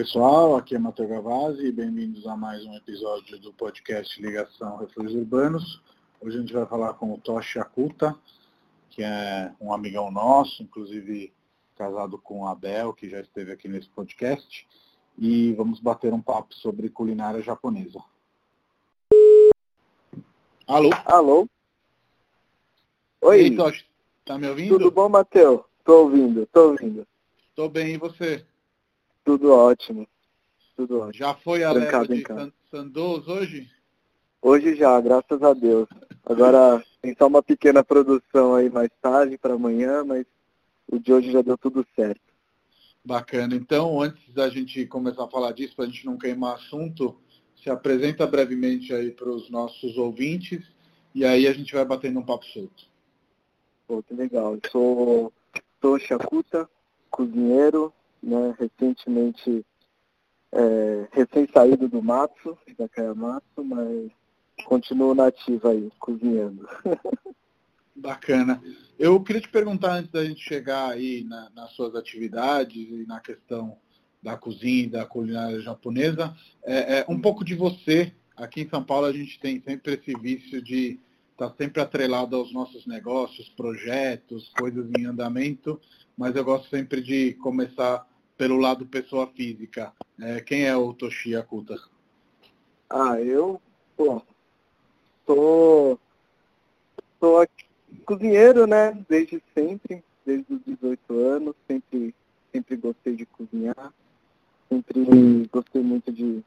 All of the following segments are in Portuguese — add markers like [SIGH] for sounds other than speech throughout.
pessoal, aqui é Matheus Gavazzi e bem-vindos a mais um episódio do podcast Ligação Refúgios Urbanos. Hoje a gente vai falar com o Toshi Akuta, que é um amigão nosso, inclusive casado com a Abel, que já esteve aqui nesse podcast, e vamos bater um papo sobre culinária japonesa. Alô? Alô? Oi. E aí, Toshi, tá me ouvindo? Tudo bom, Matheus? Tô ouvindo, tô ouvindo. Tô bem, e você? Tudo ótimo. Tudo ótimo. Já foi a leva de Sandoz hoje? Hoje já, graças a Deus. Agora tem só uma pequena produção aí mais tarde para amanhã, mas o de hoje já deu tudo certo. Bacana. Então, antes da gente começar a falar disso, para a gente não queimar assunto, se apresenta brevemente aí para os nossos ouvintes e aí a gente vai batendo um papo solto. Pô, que legal. Eu sou, sou Shakuta, cozinheiro, né, recentemente é, recém-saído do mato, da Kayamato, mas continuo nativo aí, cozinhando. [LAUGHS] Bacana. Eu queria te perguntar, antes da gente chegar aí na, nas suas atividades e na questão da cozinha e da culinária japonesa, é, é, um pouco de você. Aqui em São Paulo a gente tem sempre esse vício de estar tá sempre atrelado aos nossos negócios, projetos, coisas em andamento, mas eu gosto sempre de começar pelo lado pessoa física. É, quem é o Toshi Akuta? Ah, eu, pô, sou, sou cozinheiro, né, desde sempre, desde os 18 anos, sempre, sempre gostei de cozinhar, sempre gostei muito de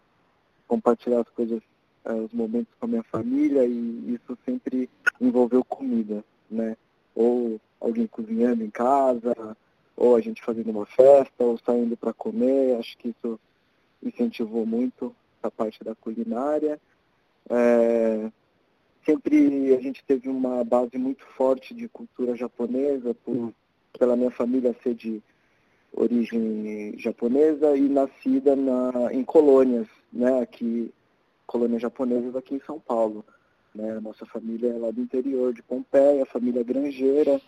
compartilhar as coisas, eh, os momentos com a minha família e isso sempre envolveu comida, né, ou alguém cozinhando em casa, ou a gente fazendo uma festa, ou saindo para comer. Acho que isso incentivou muito essa parte da culinária. É, sempre a gente teve uma base muito forte de cultura japonesa, por, pela minha família ser de origem japonesa e nascida na, em colônias, né, aqui, colônias japonesas aqui em São Paulo. Né? Nossa família é lá do interior de Pompeia, família granjeira,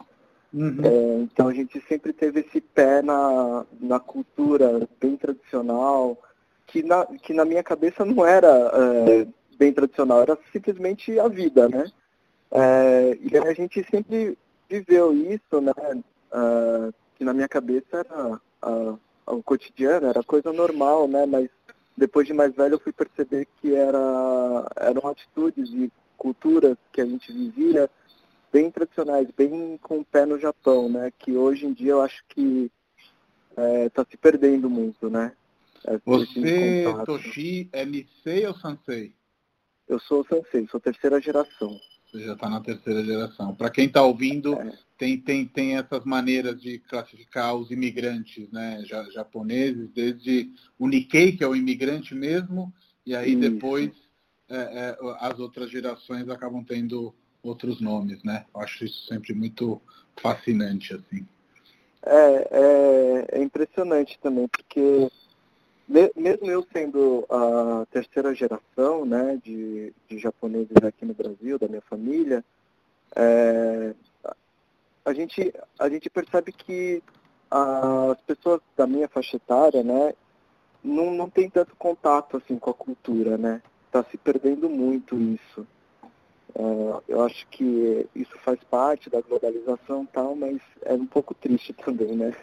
Uhum. É, então a gente sempre teve esse pé na, na cultura bem tradicional, que na, que na minha cabeça não era é, bem tradicional, era simplesmente a vida, né? É, e a gente sempre viveu isso, né? É, que na minha cabeça era o cotidiano, era coisa normal, né? Mas depois de mais velho eu fui perceber que era, eram atitudes e culturas que a gente vivia bem tradicionais, bem com o pé no Japão, né? Que hoje em dia eu acho que está é, tá se perdendo muito, né? É, Você, Toshi, é Nisei ou Sansei? Eu sou Sansei, sou terceira geração. Você já está na terceira geração. Para quem está ouvindo, é. tem, tem, tem essas maneiras de classificar os imigrantes né, japoneses, desde o Nikkei, que é o imigrante mesmo, e aí Isso. depois é, é, as outras gerações acabam tendo outros nomes, né? Eu acho isso sempre muito fascinante, assim. É, é, é impressionante também, porque mesmo eu sendo a terceira geração né, de, de japoneses aqui no Brasil, da minha família, é, a, gente, a gente percebe que as pessoas da minha faixa etária né, não, não tem tanto contato assim, com a cultura, né? Está se perdendo muito isso. Uh, eu acho que isso faz parte da globalização tal, mas é um pouco triste [LAUGHS] também, né?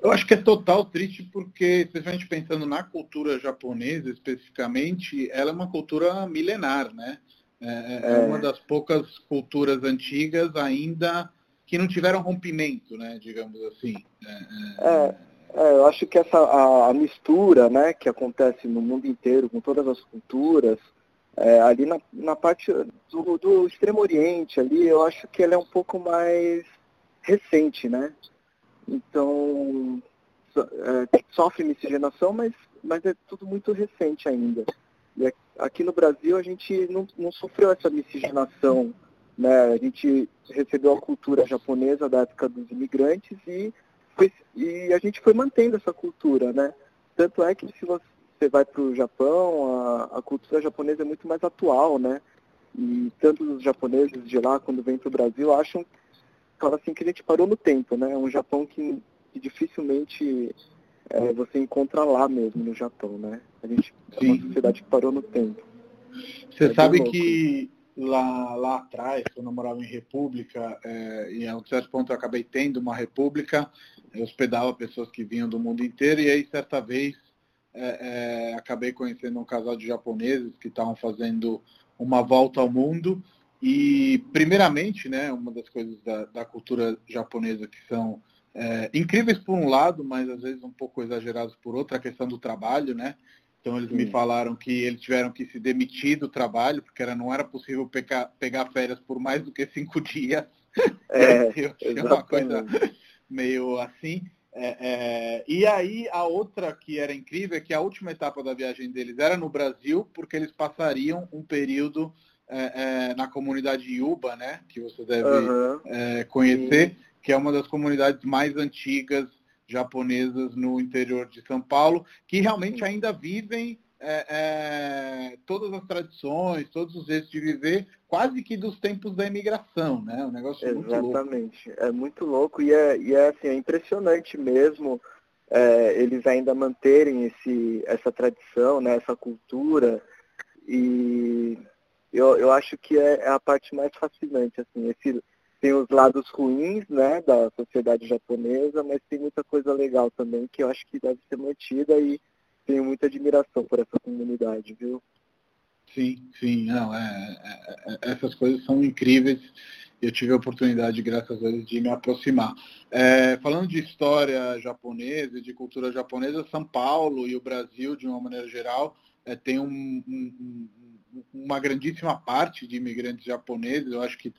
Eu acho que é total triste porque, especialmente pensando na cultura japonesa especificamente, ela é uma cultura milenar, né? É, é, é, é uma das poucas culturas antigas ainda que não tiveram rompimento, né? Digamos assim. É, é, é eu acho que essa a, a mistura, né, que acontece no mundo inteiro com todas as culturas, é, ali na, na parte do, do, Extremo Oriente, ali, eu acho que ela é um pouco mais recente, né? Então, é, sofre miscigenação, mas, mas é tudo muito recente ainda. E aqui no Brasil a gente não, não sofreu essa miscigenação, né? A gente recebeu a cultura japonesa da época dos imigrantes e, e a gente foi mantendo essa cultura, né? Tanto é que se você você vai para o Japão, a, a, cultura japonesa é muito mais atual, né? E tanto os japoneses de lá, quando vêm para o Brasil, acham fala assim que a gente parou no tempo, né? Um Japão que, que dificilmente é, você encontra lá mesmo no Japão, né? A gente é uma sociedade que parou no tempo. Você é sabe que lá, lá atrás, quando eu morava em República, é, e a um certo ponto eu acabei tendo uma República, eu hospedava pessoas que vinham do mundo inteiro, e aí certa vez é, é, acabei conhecendo um casal de japoneses que estavam fazendo uma volta ao mundo, e primeiramente, né, uma das coisas da, da cultura japonesa que são é, incríveis por um lado, mas às vezes um pouco exagerados por outra, a questão do trabalho, né? Então eles Sim. me falaram que eles tiveram que se demitir do trabalho, porque era, não era possível pegar, pegar férias por mais do que cinco [LAUGHS] dias. É, [LAUGHS] é uma coisa meio assim. É, é, e aí a outra que era incrível é que a última etapa da viagem deles era no Brasil, porque eles passariam um período é, é na comunidade Yuba, né? Que você deve uhum. conhecer, Sim. que é uma das comunidades mais antigas japonesas no interior de São Paulo, que realmente ainda vivem é, é, todas as tradições, todos os jeitos de viver, quase que dos tempos da imigração, né? Um negócio Exatamente. Muito é muito louco e é, e é, assim, é impressionante mesmo é, eles ainda manterem esse, essa tradição, né, essa cultura. E eu, eu acho que é, é a parte mais fascinante, assim, esse, tem os lados ruins né, da sociedade japonesa, mas tem muita coisa legal também que eu acho que deve ser mantida e tenho muita admiração por essa comunidade, viu? Sim, sim, não, é, é, é, essas coisas são incríveis. Eu tive a oportunidade, graças a Deus, de me aproximar. É, falando de história japonesa de cultura japonesa, São Paulo e o Brasil, de uma maneira geral, é, tem um, um, uma grandíssima parte de imigrantes japoneses. Eu acho que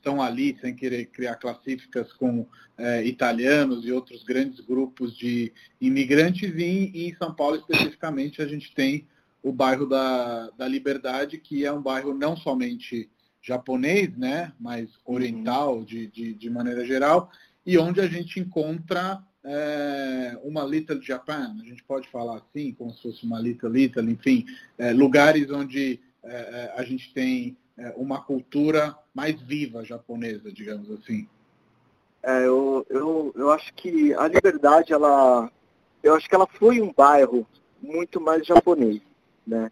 estão ali, sem querer criar classificas com é, italianos e outros grandes grupos de imigrantes, e, e, em São Paulo especificamente a gente tem o bairro da, da Liberdade, que é um bairro não somente japonês, né, mas oriental uhum. de, de, de, maneira geral, e onde a gente encontra é, uma Little Japan, a gente pode falar assim, como se fosse uma Little Italy, enfim, é, lugares onde é, a gente tem uma cultura mais viva japonesa, digamos assim. É, eu, eu, eu acho que a Liberdade, ela, eu acho que ela foi um bairro muito mais japonês, né?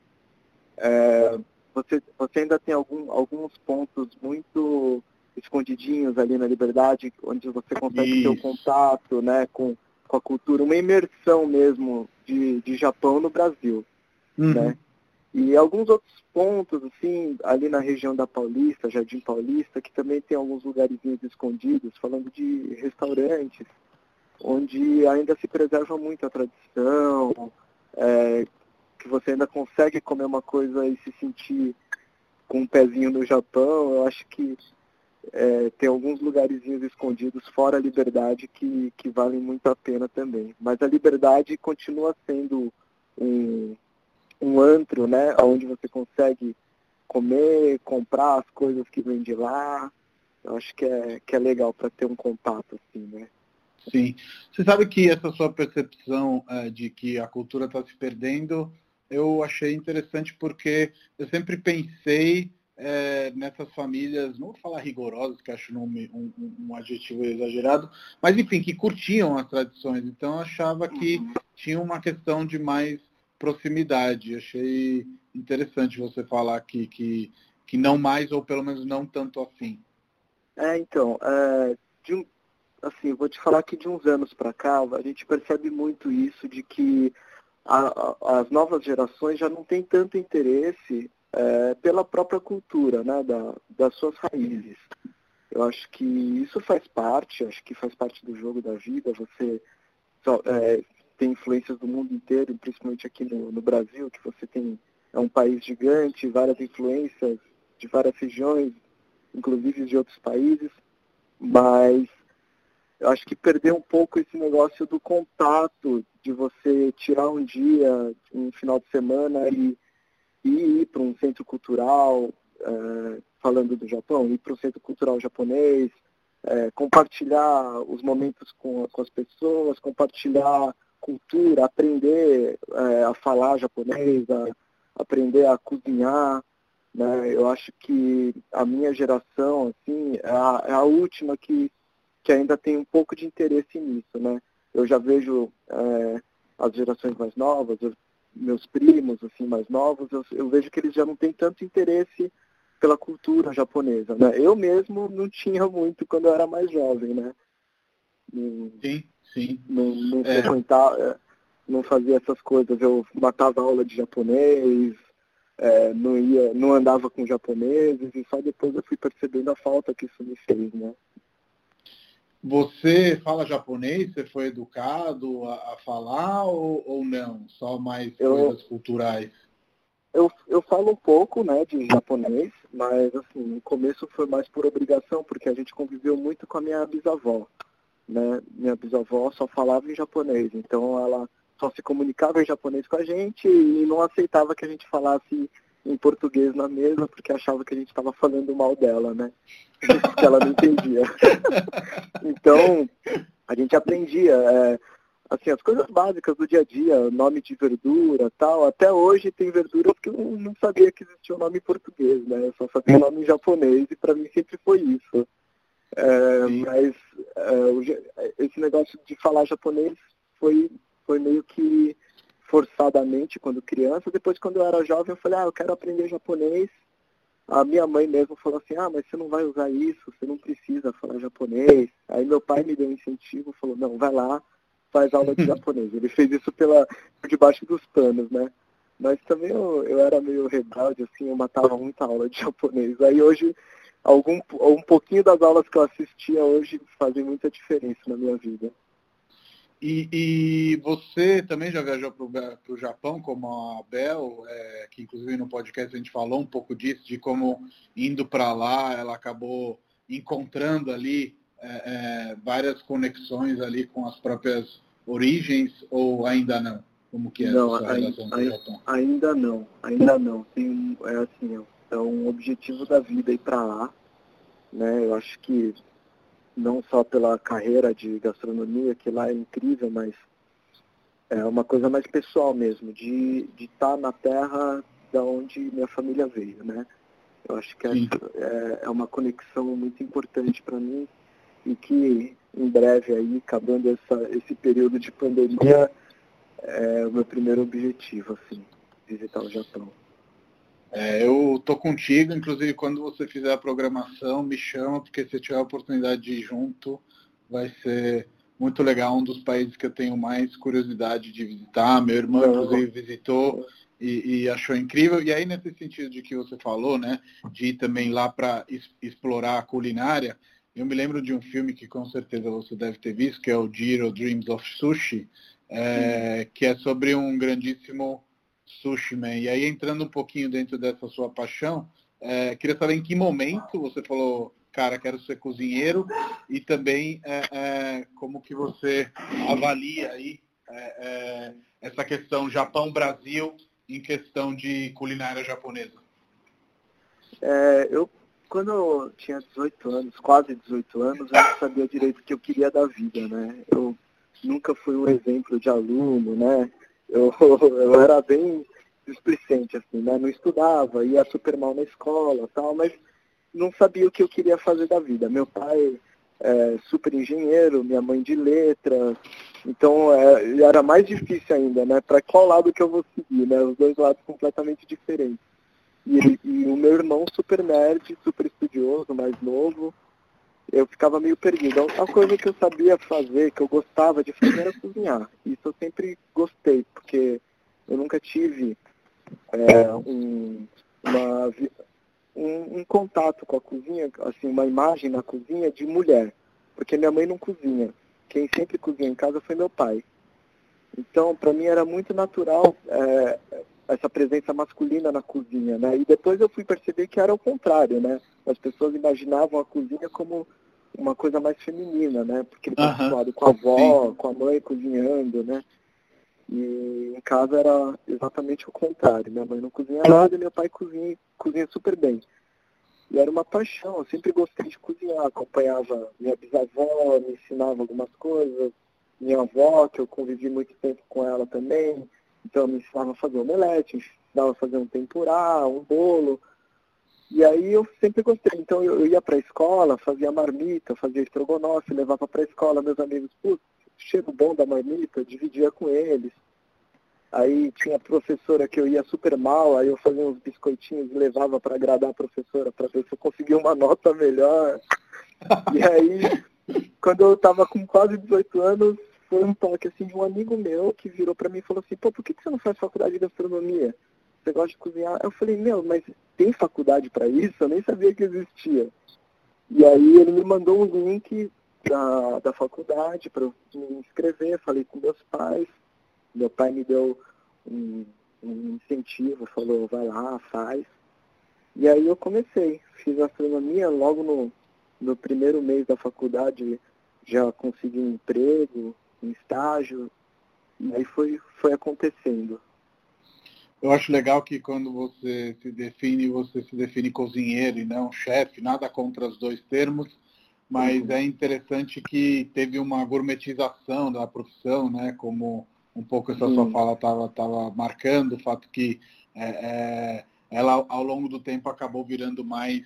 É, você, você ainda tem algum, alguns pontos muito escondidinhos ali na Liberdade, onde você consegue ter o contato, né, com, com a cultura, uma imersão mesmo de, de Japão no Brasil, uhum. né? E alguns outros pontos, assim, ali na região da Paulista, Jardim Paulista, que também tem alguns lugarzinhos escondidos, falando de restaurantes, onde ainda se preserva muito a tradição, é, que você ainda consegue comer uma coisa e se sentir com um pezinho no Japão. Eu acho que é, tem alguns lugarzinhos escondidos fora a liberdade que, que valem muito a pena também. Mas a liberdade continua sendo um, um antro, né, onde você consegue comer, comprar as coisas que vem de lá. Eu acho que é, que é legal para ter um contato assim, né? Sim. Você sabe que essa sua percepção uh, de que a cultura está se perdendo, eu achei interessante porque eu sempre pensei é, nessas famílias, não vou falar rigorosas, que acho um, um, um, adjetivo exagerado, mas enfim, que curtiam as tradições. Então eu achava que uhum. tinha uma questão de mais proximidade. Achei interessante você falar que, que, que não mais, ou pelo menos não tanto assim. É, então, é, um, assim, vou te falar que de uns anos para cá, a gente percebe muito isso de que a, a, as novas gerações já não têm tanto interesse é, pela própria cultura, né, da, das suas raízes. Eu acho que isso faz parte, acho que faz parte do jogo da vida, você só, é, tem influências do mundo inteiro, principalmente aqui no, no Brasil, que você tem é um país gigante, várias influências de várias regiões, inclusive de outros países, mas eu acho que perdeu um pouco esse negócio do contato, de você tirar um dia, um final de semana e, e ir para um centro cultural, é, falando do Japão, ir para um centro cultural japonês, é, compartilhar os momentos com, com as pessoas, compartilhar cultura, aprender é, a falar japonês, a, aprender a cozinhar. Né? Eu acho que a minha geração assim, é, a, é a última que, que ainda tem um pouco de interesse nisso. Né? Eu já vejo é, as gerações mais novas, meus primos assim mais novos, eu, eu vejo que eles já não têm tanto interesse pela cultura japonesa, né? Eu mesmo não tinha muito quando eu era mais jovem, né? sim, sim. Não, não é. frequentava, é, não fazia essas coisas. Eu matava aula de japonês, é, não ia, não andava com japoneses e só depois eu fui percebendo a falta que isso me fez, né? Você fala japonês? Você foi educado a, a falar ou, ou, não? Só mais eu, coisas culturais? Eu, eu falo um pouco, né, de japonês, mas assim, no começo foi mais por obrigação, porque a gente conviveu muito com a minha bisavó, né? Minha bisavó só falava em japonês, então ela só se comunicava em japonês com a gente e não aceitava que a gente falasse em português na mesa porque achava que a gente estava falando mal dela, né? [LAUGHS] que ela não entendia. [LAUGHS] então, a gente aprendia, é, assim, as coisas básicas do dia a dia, nome de verdura tal. Até hoje tem verduras que eu não sabia que existia um nome em português, né? Eu só sabia o nome em japonês e para mim sempre foi isso. É, mas é, esse negócio de falar japonês foi foi meio que forçadamente quando criança. Depois, quando eu era jovem, eu falei, ah, eu quero aprender japonês. A minha mãe mesmo falou assim, ah, mas você não vai usar isso, você não precisa falar japonês. Aí meu pai me deu um incentivo, falou, não, vai lá, faz aula de [LAUGHS] japonês. Ele fez isso pela, por debaixo dos panos, né? Mas também eu, eu era meio rebelde, assim, eu matava muita aula de [LAUGHS] japonês. Aí hoje, algum, um pouquinho das aulas que eu assistia hoje fazem muita diferença na minha vida. E, e, você também já viajou para o Japão, como a Bel, é, que inclusive no podcast a gente falou um pouco disso, de como indo para lá ela acabou encontrando ali é, é, várias conexões ali com as próprias origens, ou ainda não? Como que é não, a sua relação com o Japão? Ainda não, ainda não. Tem, é assim, é um objetivo da vida ir para lá. Né? Eu acho que não só pela carreira de gastronomia, que lá é incrível, mas é uma coisa mais pessoal mesmo, de estar tá na terra da onde minha família veio, né? Eu acho que é, é, uma conexão muito importante para mim e que em breve aí, acabando essa, esse período de pandemia, é o meu primeiro objetivo, assim, visitar o Japão. É, eu tô contigo, inclusive quando você fizer a programação, me chama, porque se tiver a oportunidade de ir junto, vai ser muito legal, um dos países que eu tenho mais curiosidade de visitar. Meu irmão, inclusive, visitou e, e, achou incrível. E aí, nesse sentido de que você falou, né, de ir também lá para explorar a culinária, eu me lembro de um filme que com certeza você deve ter visto, que é o Jiro Dreams of Sushi, é, que é sobre um grandíssimo Sushi Man. E aí, entrando um pouquinho dentro dessa sua paixão, é, queria saber em que momento você falou, cara, quero ser cozinheiro, e também é, é, como que você avalia aí é, é, essa questão Japão-Brasil em questão de culinária japonesa. Eu, quando eu tinha 18 anos, quase 18 anos, eu não sabia direito o que eu queria da vida, né? Eu nunca fui um exemplo de aluno, né? Eu, [LAUGHS] eu era bem displicente, assim, né? Não estudava, ia super mal na escola tal, mas não sabia o que eu queria fazer da vida. Meu pai é super engenheiro, minha mãe de letras, então é, era mais difícil ainda, né? Para qual lado que eu vou seguir, né? Os dois lados completamente diferentes. E, e o meu irmão super nerd, super estudioso, mais novo, eu ficava meio perdido. A coisa que eu sabia fazer, que eu gostava de fazer, era cozinhar. Isso eu sempre gostei, porque eu nunca tive é, um, uma, um, um, contato com a cozinha, assim, uma imagem na cozinha de mulher. Porque minha mãe não cozinha. Quem sempre cozinha em casa foi meu pai. Então, para mim era muito natural é, essa presença masculina na cozinha, né? E depois eu fui perceber que era o contrário, né? As pessoas imaginavam a cozinha como uma coisa mais feminina, né? Porque ele está habituado com a avó, sim. com a mãe cozinhando, né? E em casa era exatamente o contrário. Minha mãe não cozinha nada e meu pai cozinha, cozinha super bem. E era uma paixão, eu sempre gostei de cozinhar, acompanhava minha bisavó, me ensinava algumas coisas, minha avó, que eu convivi muito tempo com ela também, então me ensinava a fazer omelete, me ensinava a fazer um tempurá, um bolo. E aí eu sempre gostei. Então eu, eu ia para a escola, fazia marmita, fazia estrogonofe, levava para a escola, meus amigos, putz, cheiro bom da marmita, dividia com eles. Aí tinha professora que eu ia super mal, aí eu fazia uns biscoitinhos e levava para agradar a professora, para ver se eu conseguia uma nota melhor. [LAUGHS] E aí, quando eu estava com quase 18 anos, foi um toque assim de um amigo meu que virou para mim e falou assim, pô, por que, que você não faz faculdade de gastronomia? Você gosta de cozinhar? Eu falei, meu, mas tem faculdade para isso? Eu nem sabia que existia. E aí ele me mandou um link da, da faculdade para eu me inscrever, falei com meus pais. Meu pai me deu um, um incentivo, falou, vai lá, faz. E aí eu comecei, fiz astronomia logo no, no primeiro mês da faculdade, já consegui um emprego, um estágio, e aí foi, foi acontecendo. Eu acho legal que quando você se define, você se define cozinheiro e não chefe, nada contra os dois termos, mas uhum. é interessante que teve uma gourmetização da profissão, né? Como um pouco essa sua fala estava tava marcando, o fato que é, é, ela ao longo do tempo acabou virando mais,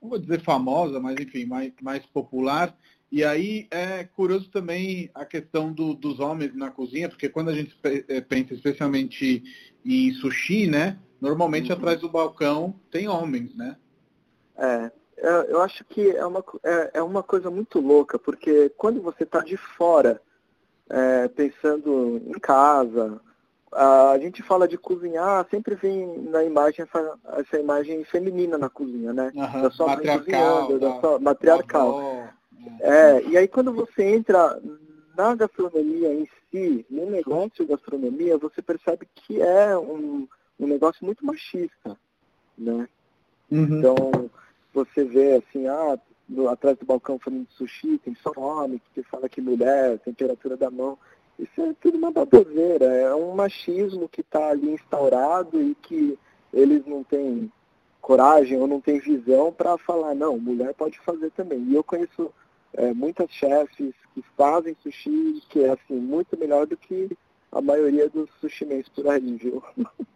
não vou dizer famosa, mas enfim, mais, mais popular. E aí é curioso também a questão do, dos homens na cozinha, porque quando a gente é, pensa especialmente em sushi, né? Normalmente uhum. atrás do balcão tem homens, né? É, eu acho que é uma, é, é uma coisa muito louca, porque quando você está de fora, é, pensando em casa, a gente fala de cozinhar, sempre vem na imagem essa, essa imagem feminina na cozinha, né? Uhum, da sua matriarcal, da, da sua, matriarcal. Avó, é, e aí quando você entra na gastronomia em si, no negócio de gastronomia, você percebe que é um, um negócio muito machista, né? Uhum. Então, você vê assim, ah, no, atrás do balcão falando de sushi, tem só homem que fala que mulher, temperatura da mão. Isso é tudo uma baboseira, é um machismo que está ali instaurado e que eles não têm coragem ou não têm visão para falar, não, mulher pode fazer também. E eu conheço é, muitas chefes que fazem sushi que é assim, muito melhor do que a maioria dos sushimens por aí, viu? [LAUGHS]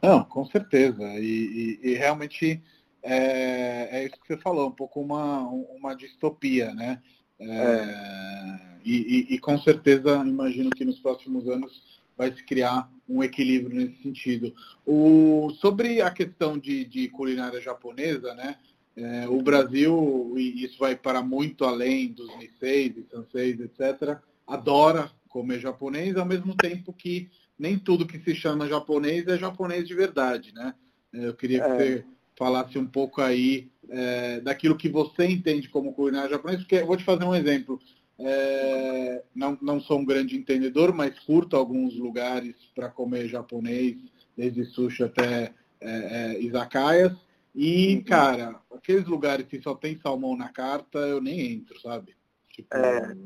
Não, com certeza. E, e, e realmente é, é, isso que você falou, um pouco uma, uma distopia, né? É, é. e, e, e, com certeza, imagino que nos próximos anos vai se criar um equilíbrio nesse sentido. O, sobre a questão de, de culinária japonesa, né? É, o Brasil, e isso vai para muito além dos Niseis e Sanseis, etc., adora comer japonês, ao mesmo tempo que nem tudo que se chama japonês é japonês de verdade, né? É, eu queria que é. você falasse um pouco aí é, daquilo que você entende como culinária japonesa, porque eu vou te fazer um exemplo. É, não, não sou um grande entendedor, mas curto alguns lugares para comer japonês, desde sushi até é, é izakayas. E, uhum. cara, aqueles lugares que só tem salmão na carta, eu nem entro, sabe? Tipo, é.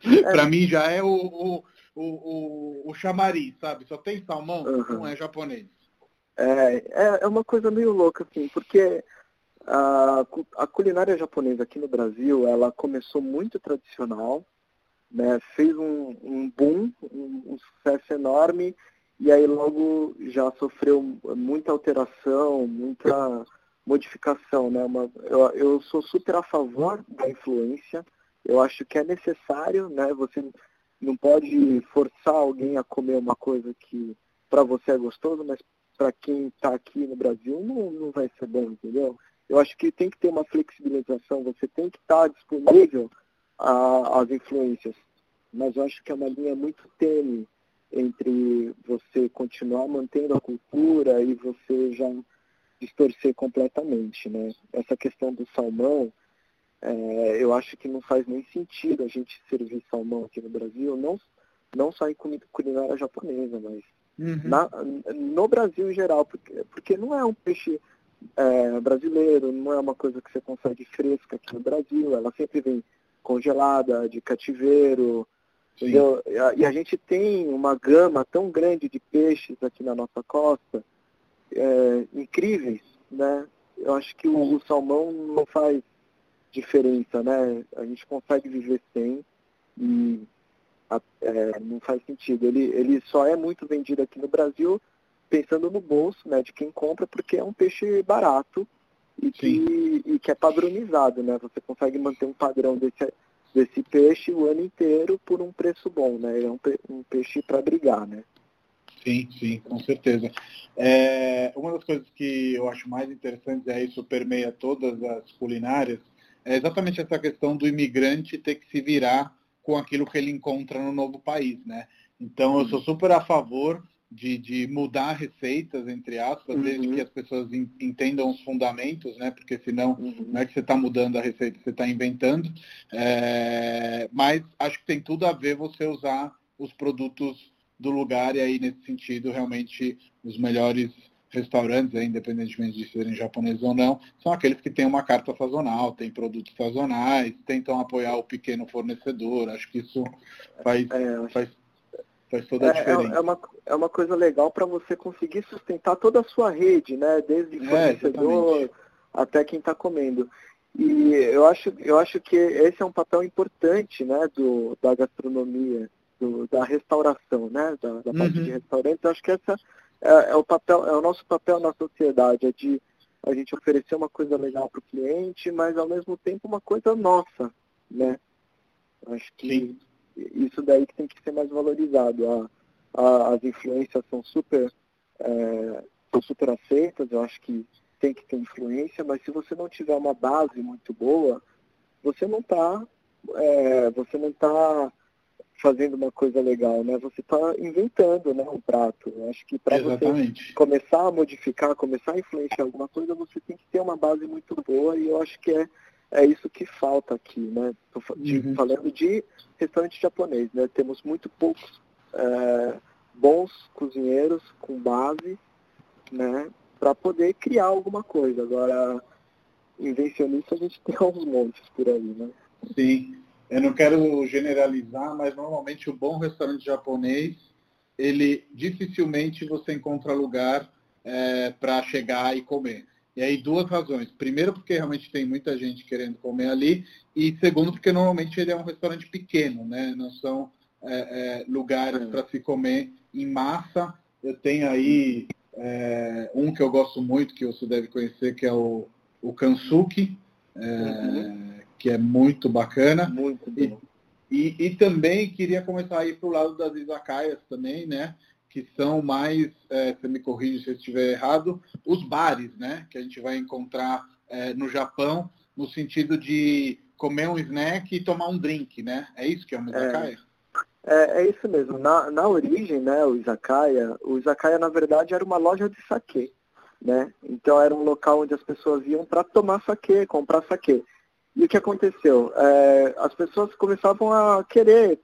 [LAUGHS] pra mim já é o, o, o, o, chamariz, sabe? Só tem salmão, uhum. não é japonês. É, é, é uma coisa meio louca, assim, porque a, a culinária japonesa aqui no Brasil, ela começou muito tradicional, né? Fez um, um boom, um, um sucesso enorme, e aí logo já sofreu muita alteração, muita modificação, né? Uma, eu, eu sou super a favor da influência. Eu acho que é necessário, né? Você não pode forçar alguém a comer uma coisa que para você é gostoso, mas para quem está aqui no Brasil não, não vai ser bom, entendeu? Eu acho que tem que ter uma flexibilização, você tem que estar tá disponível às influências. Mas eu acho que é uma linha muito tênue entre você continuar mantendo a cultura e você já distorcer completamente, né? Essa questão do salmão, é, eu acho que não faz nem sentido a gente servir salmão aqui no Brasil, não, não só em comida culinária japonesa, mas uhum. na, no Brasil em geral, porque, porque não é um peixe é, brasileiro, não é uma coisa que você consegue fresca aqui no Brasil, ela sempre vem congelada, de cativeiro, entendeu? E a, e a gente tem uma gama tão grande de peixes aqui na nossa costa, é, incríveis, né? Eu acho que o, o, salmão não faz diferença, né? A gente consegue viver sem e é, não faz sentido. Ele, ele só é muito vendido aqui no Brasil pensando no bolso né, de quem compra, porque é um peixe barato e que, e que é padronizado, né? Você consegue manter um padrão desse desse peixe o ano inteiro por um preço bom, né? É um, um peixe para brigar, né? Sim, sim, com certeza. É, uma das coisas que eu acho mais interessantes, é isso permeia todas as culinárias, é exatamente essa questão do imigrante ter que se virar com aquilo que ele encontra no novo país, né? Então, eu sou super a favor de, de mudar receitas, entre aspas, uhum. desde que as pessoas entendam os fundamentos, né? Porque senão uhum. não é que você está mudando a receita, você está inventando. É... Mas acho que tem tudo a ver você usar os produtos do lugar e aí, nesse sentido, realmente os melhores restaurantes, independentemente de serem japoneses ou não, são aqueles que têm uma carta sazonal, têm produtos sazonais, tentam apoiar o pequeno fornecedor. Acho que isso faz, é, faz Faz toda a é, é diferença. É, uma, é uma coisa legal para você conseguir sustentar toda a sua rede, né? Desde é, fornecedor é, até quem está comendo. E eu acho, eu acho que esse é um papel importante né, do, da gastronomia, do, da restauração, né? Da, da parte uhum. de restaurantes. Eu acho que essa é, é, o papel, é o nosso papel na sociedade, é de a gente oferecer uma coisa legal para o cliente, mas ao mesmo tempo uma coisa nossa, né? Acho que Sim isso daí que tem que ser mais valorizado. A, a, as influências são super, é, são super aceitas, eu acho que tem que ter influência, mas se você não tiver uma base muito boa, você não está é, você não está fazendo uma coisa legal, né? Você está inventando, né, um prato. Eu acho que para você começar a modificar, começar a influenciar alguma coisa, você tem que ter uma base muito boa e eu acho que é é isso que falta aqui, né? Tô uhum. falando de restaurante japonês, né? Temos muito poucos é, bons cozinheiros com base, né? Para poder criar alguma coisa. Agora, invencionista a gente [LAUGHS] tem uns montes por aí, né? Sim. Eu não quero generalizar, mas normalmente o bom restaurante japonês, ele dificilmente você encontra lugar é, para chegar e comer. E aí duas razões. Primeiro, porque realmente tem muita gente querendo comer ali. E segundo, porque normalmente ele é um restaurante pequeno, né? Não são é, é, lugares é. para se comer em massa. Eu tenho aí é, um que eu gosto muito, que você deve conhecer, que é o, o Kansuki, é, uhum. Que é muito bacana. Muito bom. E, e, e também queria começar a ir para o lado das izakayas também, né? que são mais, é, você me corrige se eu estiver errado, os bares, né? Que a gente vai encontrar é, no Japão, no sentido de comer um snack e tomar um drink, né? É isso que é o izakaya? É, é isso mesmo. Na, na origem, né, o izakaya, o izakaya na verdade era uma loja de saquê, né? Então era um local onde as pessoas iam para tomar saquê, comprar saquê. E o que aconteceu? É, as pessoas começavam a querer,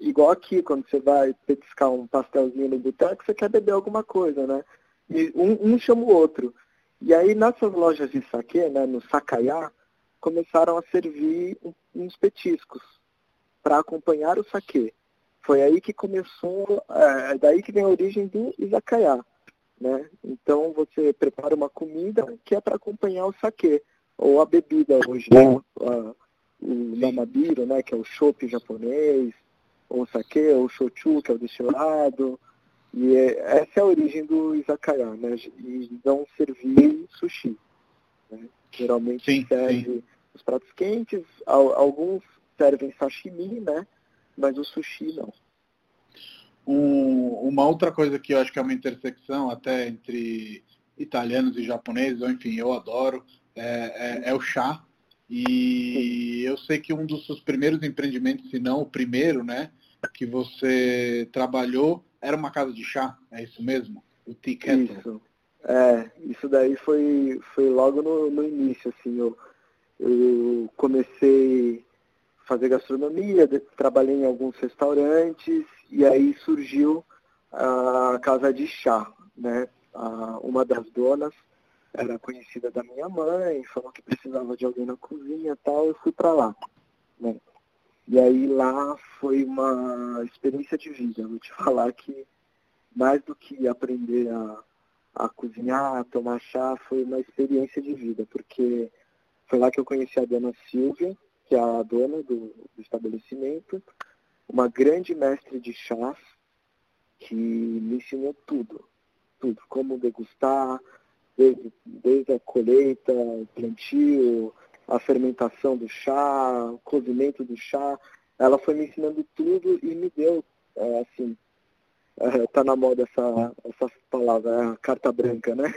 igual aqui, quando você vai petiscar um pastelzinho no boteco, você quer beber alguma coisa, né? E um, um chama o outro. E aí nessas lojas de saquê, né, no Sakaya, começaram a servir uns petiscos para acompanhar o saquê. Foi aí que começou, é, é daí que vem a origem do izakaya, né? Então você prepara uma comida que é para acompanhar o saquê ou a bebida hoje, né? o namabiro, né, que é o chopp japonês, ou sake, ou o shochu, que é o destilado. E é, essa é a origem do izakaya, né? E vão servir sushi. Né? Geralmente sim, serve sim. os pratos quentes, alguns servem sashimi, né? Mas o sushi não. Um, uma outra coisa que eu acho que é uma intersecção até entre italianos e japoneses, ou enfim, eu adoro, é, é, é o chá. E eu sei que um dos seus primeiros empreendimentos, se não o primeiro, né, que você trabalhou, era uma casa de chá, é isso mesmo? O Kettle. Isso. É, isso daí foi, foi logo no, no início, assim, eu, eu comecei a fazer gastronomia, trabalhei em alguns restaurantes, e aí surgiu a casa de chá, né? A, uma das donas era conhecida da minha mãe, falou que precisava de alguém na cozinha e tal, eu fui para lá. Né? E aí lá foi uma experiência de vida. vou te falar que mais do que aprender a, a cozinhar, a tomar chá, foi uma experiência de vida, porque foi lá que eu conheci a dona Silvia, que é a dona do, do estabelecimento, uma grande mestre de chás, que me ensinou tudo. Tudo, como degustar, desde, desde a colheita, plantio, a fermentação do chá, o cozimento do chá. Ela foi me ensinando tudo e me deu, é, assim, é, tá na moda essa, essa palavra, a carta branca, né?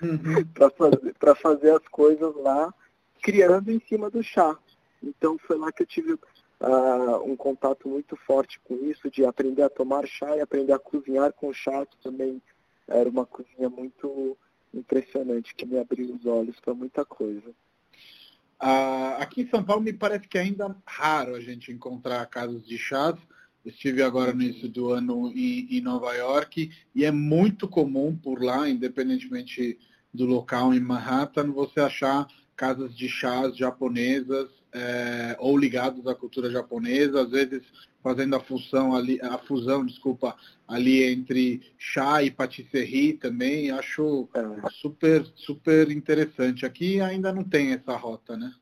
Uhum. [LAUGHS] para fazer, fazer as coisas lá, criando em cima do chá. Então foi lá que eu tive uh, um contato muito forte com isso, de aprender a tomar chá e aprender a cozinhar com chá, que também era uma cozinha muito impressionante, que me abriu os olhos para muita coisa. Uh, aqui em São Paulo me parece que é ainda raro a gente encontrar casas de chás. Estive agora no início do ano em, em Nova York e é muito comum por lá, independentemente do local em Manhattan, você achar casas de chás japonesas é, ou ligados à cultura japonesa, às vezes fazendo a fusão ali, a fusão, desculpa, ali entre chá e patisserie também, acho é. super super interessante. Aqui ainda não tem essa rota, né?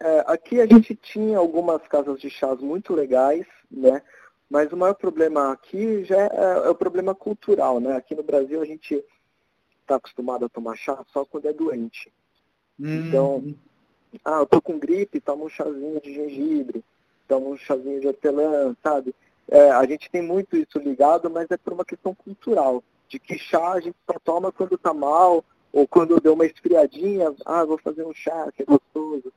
É, aqui a gente tinha algumas casas de chás muito legais, né? Mas o maior problema aqui já é, é o problema cultural, né? Aqui no Brasil a gente está acostumado a tomar chá só quando é doente. Hum. Então, ah, eu tô com gripe, toma um chazinho de gengibre, toma um chazinho de hortelã, sabe? É, a gente tem muito isso ligado, mas é por uma questão cultural, de que chá a gente só toma quando tá mal, ou quando deu uma esfriadinha, ah, vou fazer um chá, que é gostoso.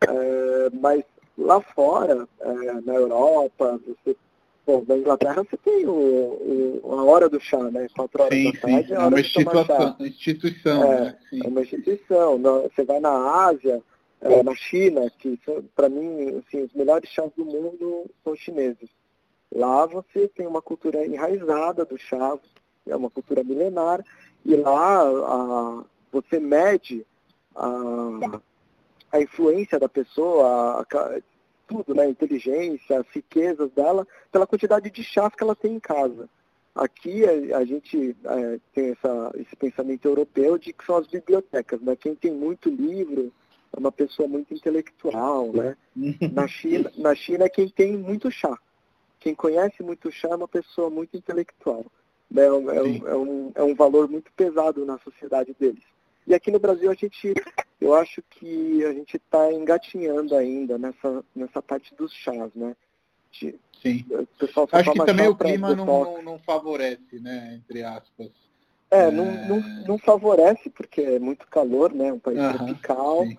É, mas lá fora, é, na Europa, você Bom, na Inglaterra você tem o, o, a hora do chá, né? Quatro horas sim, da tarde. Sim. É, é uma instituição. instituição é, né? é, uma instituição. Você vai na Ásia, é, na China, que para mim, assim, os melhores chás do mundo são chineses. Lá você tem uma cultura enraizada do chá, é uma cultura milenar, e lá a, você mede a, a influência da pessoa, a, tudo, né? Inteligência, as riquezas dela, pela quantidade de chás que ela tem em casa. Aqui a, a gente é, tem essa, esse pensamento europeu de que são as bibliotecas, né? Quem tem muito livro é uma pessoa muito intelectual, né? Na China, na China é quem tem muito chá. Quem conhece muito chá é uma pessoa muito intelectual. Né? É, um, é, um, é um valor muito pesado na sociedade deles. E aqui no Brasil a gente, eu acho que a gente está engatinhando ainda nessa, nessa parte dos chás, né? De, Sim. acho que também o clima não, não, não, favorece, né? Entre aspas. É, é... Não, não, não, favorece porque é muito calor, né? Um país tropical. Sim.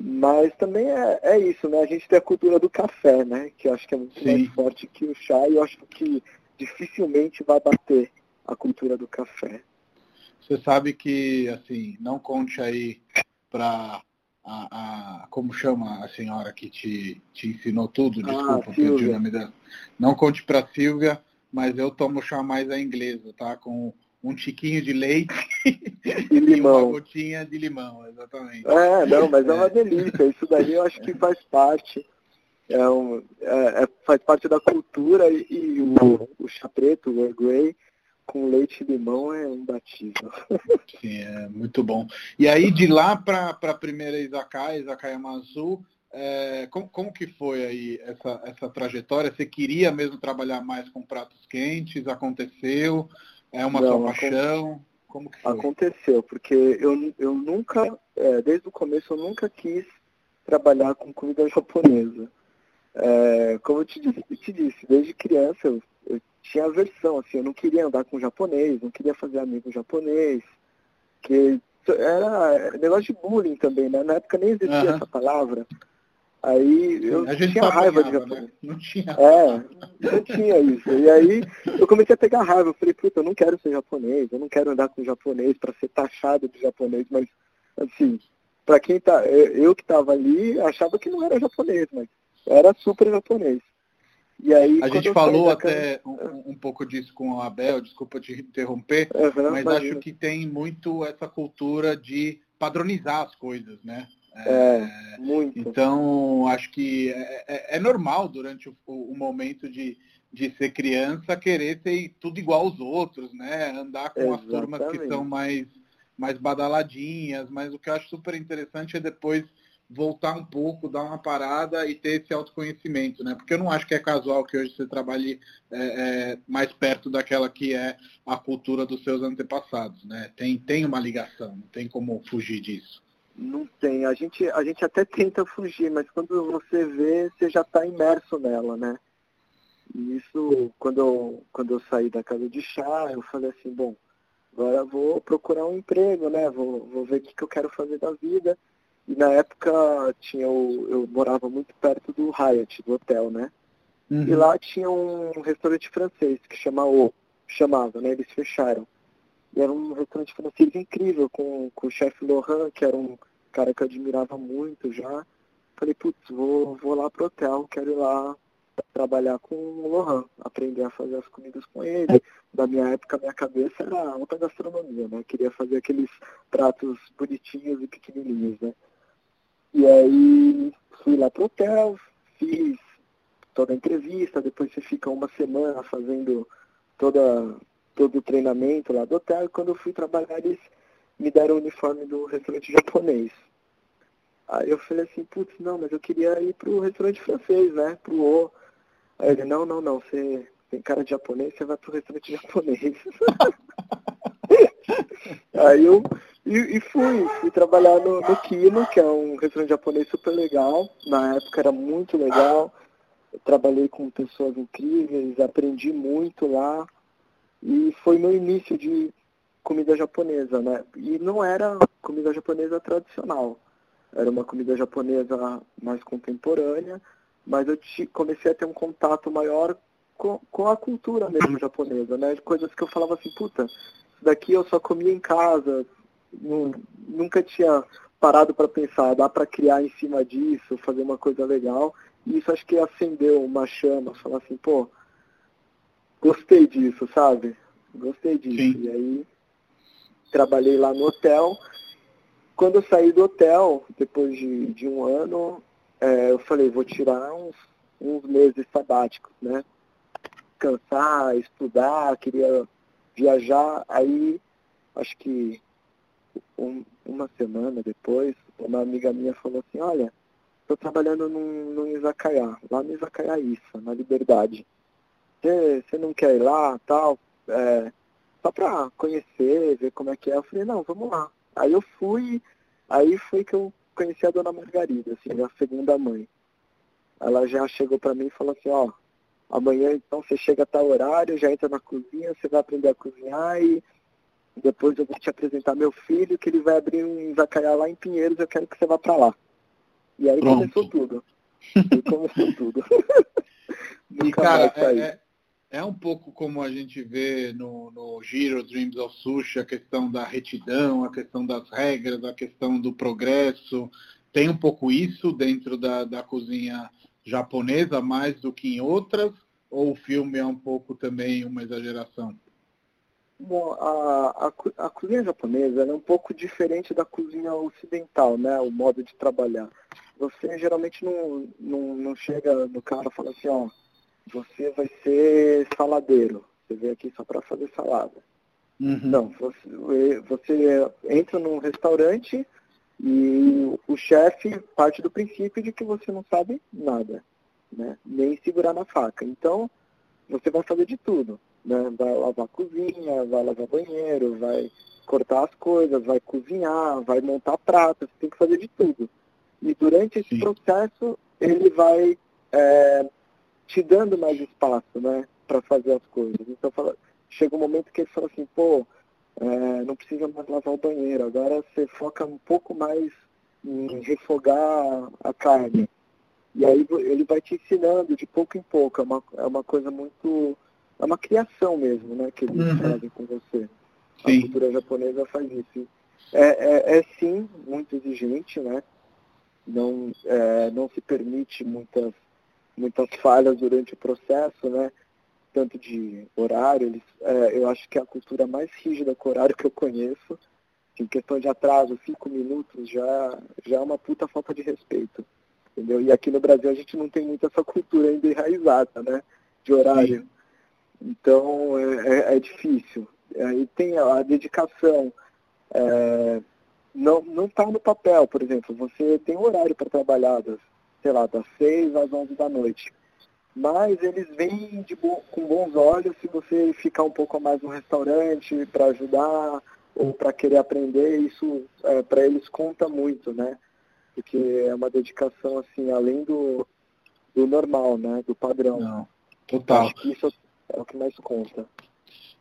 Mas também é, é isso, né? A gente tem a cultura do café, né? Que eu acho que é muito sim. mais forte que o chá e eu acho que dificilmente vai bater a cultura do café. Você sabe que, assim, não conte aí para a, a, como chama a senhora que te, te ensinou tudo? Ah, Desculpa, ah, perdi o nome dela. Não conte para Silvia, mas eu tomo chá mais a inglesa, tá? Com um tiquinho de leite e [LAUGHS] limão. uma gotinha de limão, exatamente. É, não, mas é, é uma delícia. Isso daí eu acho que faz parte. É um, é, é faz parte da cultura e, e o, o chá preto, o Earl Grey, com leite e limão é imbatível. [LAUGHS] Sim, é muito bom. E aí de lá para a primeira Izakaya, Izakaya Mazu, é, como, como, que foi aí essa, essa trajetória? Você queria mesmo trabalhar mais com pratos quentes? Aconteceu? É uma Não, sua paixão? Como que foi? Aconteceu, porque eu, eu nunca, é, desde o começo, eu nunca quis trabalhar com comida japonesa. É, como eu te, te disse, desde criança eu tinha aversão, assim, eu não queria andar com japonês, não queria fazer amigo japonês, que era negócio de bullying também, né? Na época nem existia uhum. essa palavra. Aí eu tinha raiva de né? japonês. Não tinha. É, não tinha isso. E aí eu comecei a pegar raiva. Eu falei, puta, eu não quero ser japonês, eu não quero andar com japonês para ser taxado de japonês, mas assim, para quem tá. Eu que tava ali, achava que não era japonês, mas era super japonês. E aí, a gente falou até um, um, pouco disso com o Abel, desculpa te interromper, uhum, mas imagina. acho que tem muito essa cultura de padronizar as coisas, né? É, é muito. Então, acho que é, é, é normal durante o, o, momento de, de ser criança querer ter tudo igual aos outros, né? Andar com Exatamente. as turmas que são mais, mais badaladinhas, mas o que eu acho super interessante é depois voltar um pouco, dar uma parada e ter esse autoconhecimento, né? Porque eu não acho que é casual que hoje você trabalhe é, é, mais perto daquela que é a cultura dos seus antepassados, né? Tem, tem uma ligação, não tem como fugir disso. Não tem. A gente, a gente até tenta fugir, mas quando você vê, você já está imerso nela, né? E isso, quando eu, quando eu saí da casa de chá, eu falei assim, bom, agora vou procurar um emprego, né? Vou, vou ver o que, que eu quero fazer da vida. E na época tinha o, eu morava muito perto do Hyatt, do hotel, né? Uhum. E lá tinha um restaurante francês que chama O, chamava, né? Eles fecharam. E era um restaurante francês incrível, com, com o chefe Laurent, que era um cara que eu admirava muito já. Falei, putz, vou, vou lá pro hotel, quero ir lá trabalhar com o Lohan, aprender a fazer as comidas com ele. Na minha época, minha cabeça era alta gastronomia, né? Queria fazer aqueles pratos bonitinhos e pequenininhos, né? E aí fui lá pro hotel, fiz toda a entrevista, depois você fica uma semana fazendo toda, todo o treinamento lá do hotel, e quando eu fui trabalhar, eles me deram o uniforme do restaurante japonês. Aí eu falei assim, putz, não, mas eu queria ir pro restaurante francês, né? Pro O. Aí ele, não, não, não, você tem cara de japonês, você vai pro restaurante japonês. [LAUGHS] Aí eu e, e, fui, fui trabalhar no, no Kino, que é um restaurante japonês super legal. Na época era muito legal. Eu trabalhei com pessoas incríveis, aprendi muito lá. E foi meu início de comida japonesa, né? E não era comida japonesa tradicional. Era uma comida japonesa mais contemporânea, mas eu te, comecei a ter um contato maior com, com a cultura mesmo japonesa, né? Coisas que eu falava assim, puta, isso daqui eu só comia em casa, nunca tinha parado para pensar, dá para criar em cima disso, fazer uma coisa legal. E isso acho que acendeu uma chama, falar assim, pô, gostei disso, sabe? Gostei disso. Sim. E aí trabalhei lá no hotel. Quando eu saí do hotel, depois de, de um ano, é, eu falei, vou tirar uns, uns meses sabáticos, né? Cansar, estudar, queria viajar. Aí, acho que um, uma semana depois, uma amiga minha falou assim, olha, estou trabalhando num, num Izakaya, lá no Izakaya Issa, na Liberdade. Você não quer ir lá, tal? É, só para conhecer, ver como é que é. Eu falei, não, vamos lá. Aí eu fui, aí foi que eu conheci a dona Margarida, assim, a segunda mãe. Ela já chegou para mim e falou assim, ó, amanhã então você chega a tal horário, já entra na cozinha, você vai aprender a cozinhar e depois eu vou te apresentar meu filho, que ele vai abrir um zacaiá lá em Pinheiros, eu quero que você vá para lá. E aí Pronto. começou tudo. [LAUGHS] E começou tudo. e [LAUGHS] cara, é, é, um pouco como a gente vê no, no Giro Dreams of Sushi, a questão da retidão, a questão das regras, a questão do progresso. Tem um pouco isso dentro da, da cozinha japonesa, mais do que em outras? Ou o filme é um pouco também uma exageração? Bom, a, a, a cozinha japonesa é um pouco diferente da cozinha ocidental, né? O modo de trabalhar. Você geralmente não, não, não chega no cara e fala assim, ó, você vai ser saladeiro. Você veio aqui só para fazer salada. Uhum. Não, você, você entra num restaurante e o chefe parte do princípio de que você não sabe nada, né? nem segurar na faca. Então, você vai fazer de tudo. Né? Vai lavar a cozinha, vai lavar banheiro, vai cortar as coisas, vai cozinhar, vai montar pratos, tem que fazer de tudo. E durante esse Sim. processo, ele vai é, te dando mais espaço, né, para fazer as coisas. Então fala, chega um momento que ele fala assim, pô, é, não precisa mais lavar o banheiro, agora você foca um pouco mais em refogar a carne. E aí ele vai te ensinando de pouco em pouco, é uma, é uma coisa muito. É uma criação mesmo, né, que eles uhum. fazem com você. Sim. A cultura japonesa faz isso. É, é, é sim muito exigente, né? Não, é, não se permite muitas muitas falhas durante o processo, né? Tanto de horário, eles, é, eu acho que é a cultura mais rígida com horário que eu conheço. Em questão de atraso, cinco minutos já, já é uma puta falta de respeito. Entendeu? E aqui no Brasil a gente não tem muito essa cultura ainda enraizada, né? De horário. Sim. Então é, é, é difícil. Aí tem a dedicação. É, não está no papel, por exemplo. Você tem horário para trabalhar sei lá, das 6 às 11 da noite. Mas eles vêm bo com bons olhos se você ficar um pouco mais no restaurante para ajudar, ou para querer aprender, isso é, para eles conta muito, né? Porque é uma dedicação assim, além do, do normal, né? Do padrão. Não, total. Acho que isso é o que mais conta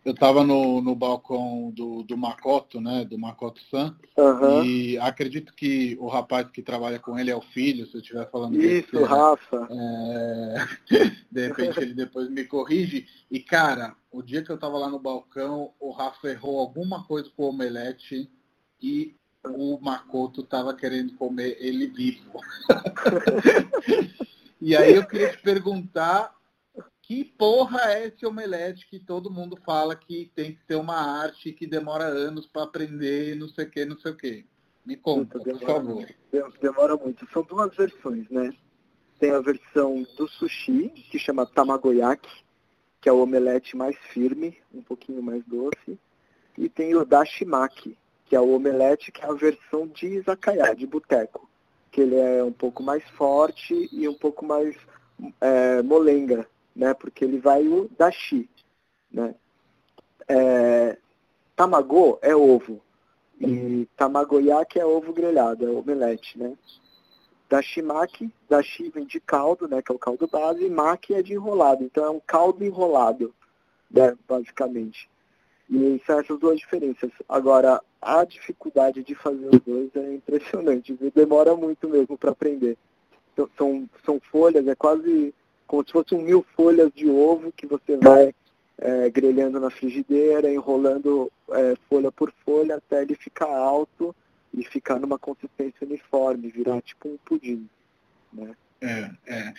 eu estava no, no balcão do, do Makoto, né, do Makoto San, uhum. e acredito que o rapaz que trabalha com ele é o filho, se eu estiver falando Isso, besteira. Rafa. É... [LAUGHS] De repente ele depois me corrige. E, cara, o dia que eu estava lá no balcão, o Rafa errou alguma coisa com o omelete e o Makoto estava querendo comer ele vivo. [LAUGHS] e aí eu queria te perguntar que porra é esse omelete que todo mundo fala que tem que ser uma arte que demora anos para aprender, não sei o que, não sei o que. Me conta, por favor. Demora muito. São duas versões, né? Tem a versão do sushi, que chama tamagoyaki, que é o omelete mais firme, um pouquinho mais doce. E tem o dashimaki, que é o omelete que é a versão de izakaya, de boteco. Que ele é um pouco mais forte e um pouco mais é, molenga né? Porque ele vai o dashi, né? É, tamago é ovo e tamagoyaki é ovo grelhado, é omelete, né? Dashimaki, dashi vem de caldo, né? Que é o caldo base, e maki é de enrolado, então é um caldo enrolado, né? Basicamente. E são essas duas diferenças. Agora, a dificuldade de fazer os dois é impressionante, demora muito mesmo para aprender. Então, são, são folhas, é quase como se fossem mil folhas de ovo que você vai é, grelhando na frigideira, enrolando é, folha por folha até ele ficar alto e ficar numa consistência uniforme, virar tipo um pudim. Né? É, é.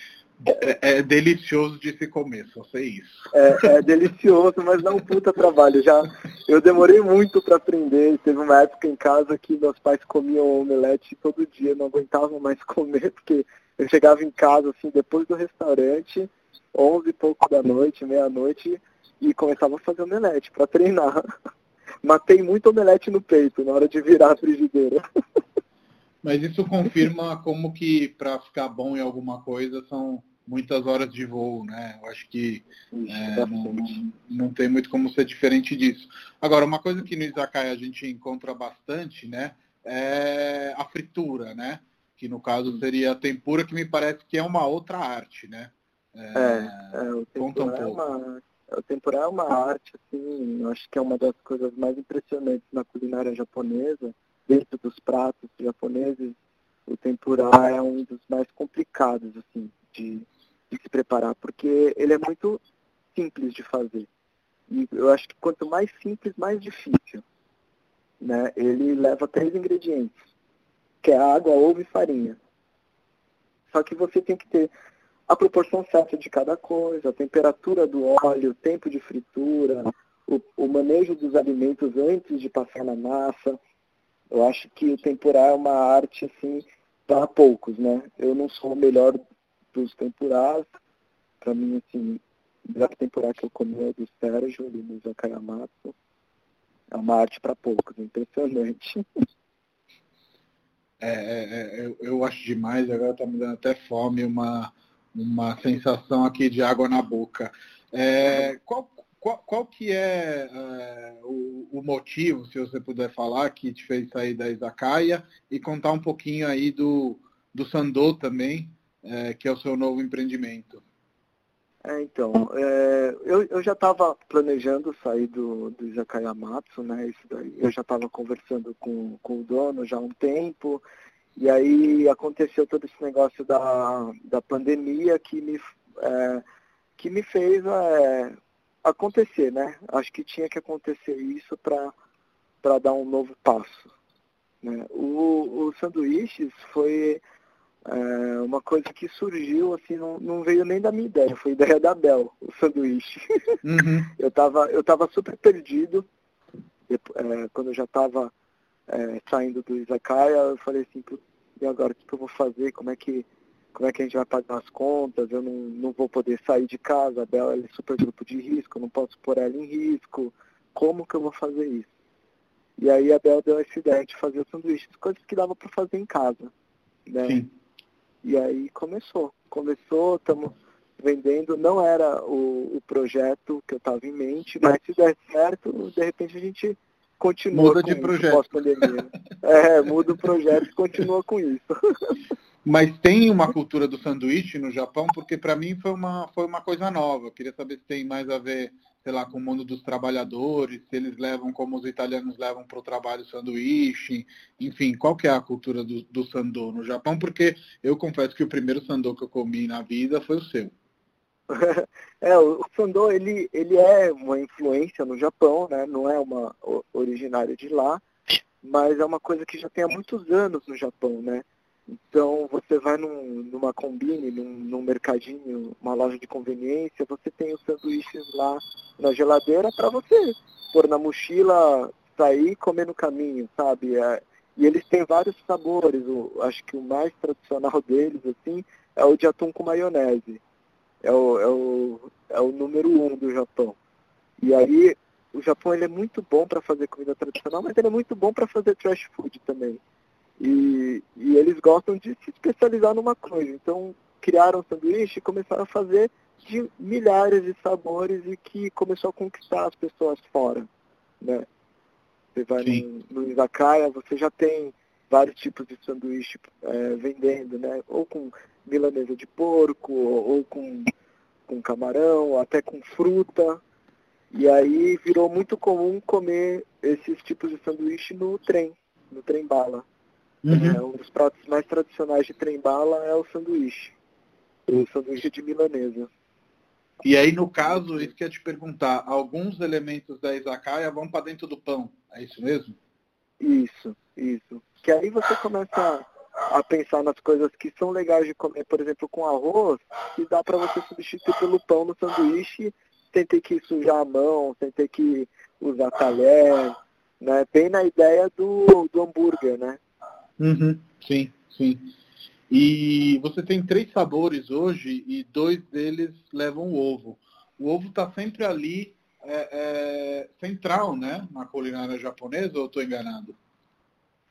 É, é, delicioso de se comer, só sei isso. É, é delicioso, mas dá um puta trabalho. Já, eu demorei muito para aprender. Teve uma época em casa que meus pais comiam omelete todo dia, não aguentavam mais comer, porque eu chegava em casa, assim, depois do restaurante, onze e pouco da noite, meia-noite, e começava a fazer omelete para treinar. [LAUGHS] Matei muito omelete no peito na hora de virar a frigideira. [LAUGHS] Mas isso confirma como que para ficar bom em alguma coisa são muitas horas de voo, né? Eu acho que é, não, não, tem muito como ser diferente disso. Agora, uma coisa que no Izakaya a gente encontra bastante, né? É a fritura, né? Que no caso seria a tempura, que me parece que é uma outra arte, né? É, é, é o conta um é pouco. É uma, o tempura é uma arte, assim, acho que é uma das coisas mais impressionantes na culinária japonesa. Dentro dos pratos japoneses, o tempura é um dos mais complicados, assim, de, de se preparar, porque ele é muito simples de fazer. E eu acho que quanto mais simples, mais difícil. Né? Ele leva três ingredientes que é água, ovo e farinha. Só que você tem que ter a proporção certa de cada coisa, a temperatura do óleo, o tempo de fritura, o, o manejo dos alimentos antes de passar na massa. Eu acho que o tempurar é uma arte assim para poucos, né? Eu não sou o melhor dos tempurás. Para mim, assim, o melhor tempurar que eu comi é do Sérgio, ali no Zakayamatsu. É uma arte para poucos, impressionante. [LAUGHS] É, é, é, eu, eu, acho demais, agora está me dando até fome, uma, uma sensação aqui de água na boca. É, qual, qual, qual, que é, é o, o, motivo, se você puder falar, que te fez sair da Izakaya e contar um pouquinho aí do, do Sandô também, é, que é o seu novo empreendimento? É, então, é, eu, eu já estava planejando sair do, do né? Isso daí, eu já estava conversando com, com o dono já há um tempo, e aí aconteceu todo esse negócio da, da pandemia que me, é, que me fez é, acontecer, né? Acho que tinha que acontecer isso para dar um novo passo. Né? O, o sanduíches foi é uma coisa que surgiu, assim, não, não, veio nem da minha ideia, foi ideia da Bel, o sanduíche. Uhum. [LAUGHS] eu, tava, eu tava super perdido, é, quando eu já estava é, saindo do Izakaya, eu falei assim, e agora o que, que, eu vou fazer? Como é que, como é que a gente vai pagar as contas? Eu não, não vou poder sair de casa, a Bel é super grupo de risco, eu não posso pôr ela em risco. Como que eu vou fazer isso? E aí a Bel deu essa ideia de fazer sanduíches, coisas que dava para fazer em casa. Né? Sim. E aí começou. Começou, estamos vendendo. Não era o, o projeto que eu estava em mente, mas se der certo, de repente a gente continua muda de projeto. [LAUGHS] é, muda o projeto e continua com isso. [LAUGHS] Mas tem uma cultura do sanduíche no Japão, porque para mim foi uma, foi uma coisa nova. Eu queria saber se tem mais a ver, sei lá, com o mundo dos trabalhadores, se eles levam como os italianos levam para o trabalho sanduíche, enfim, qual que é a cultura do, do sandô no Japão? Porque eu confesso que o primeiro sandô que eu comi na vida foi o seu. [LAUGHS] É, o sandô ele, ele é uma influência no Japão, né? Não é uma originária de lá, mas é uma coisa que já tem há muitos anos no Japão, né? Então, você vai num, numa combine, num, num, mercadinho, uma loja de conveniência, você tem os sanduíches lá na geladeira para você pôr na mochila, sair e comer no caminho, sabe? É, e eles têm vários sabores. O, acho que o mais tradicional [LAUGHS] deles, assim, é o de atum com maionese. É o, é o, é o número um do Japão. E aí, o Japão ele é muito bom para fazer comida tradicional, mas ele é muito bom para fazer trash food também. E, e eles gostam de se especializar numa coisa. Então, criaram sanduíche e começaram a fazer de milhares de sabores e que começou a conquistar as pessoas fora. Né? Você vai no, no Izakaya, você já tem vários tipos de sanduíche é, vendendo, né? Ou com milanesa de porco, ou, ou com, com camarão, até com fruta. E aí virou muito comum comer esses tipos de sanduíche no trem, no trem bala. Uhum. É, um dos pratos mais tradicionais de trem-bala é o sanduíche. O sanduíche de milanesa. E aí, no caso, isso que eu ia te perguntar, alguns elementos da izakaya vão para dentro do pão, é isso mesmo? Isso, isso. Que aí você começa a pensar nas coisas que são legais de comer, por exemplo, com arroz, que dá para você substituir pelo pão no sanduíche sem ter que sujar a mão, sem ter que usar talher, né? Bem na ideia do, do hambúrguer, né? Uhum, sim, sim. E você tem três sabores hoje e dois deles levam ovo. O ovo está sempre ali é, é, central, né, na culinária japonesa, ou estou enganado?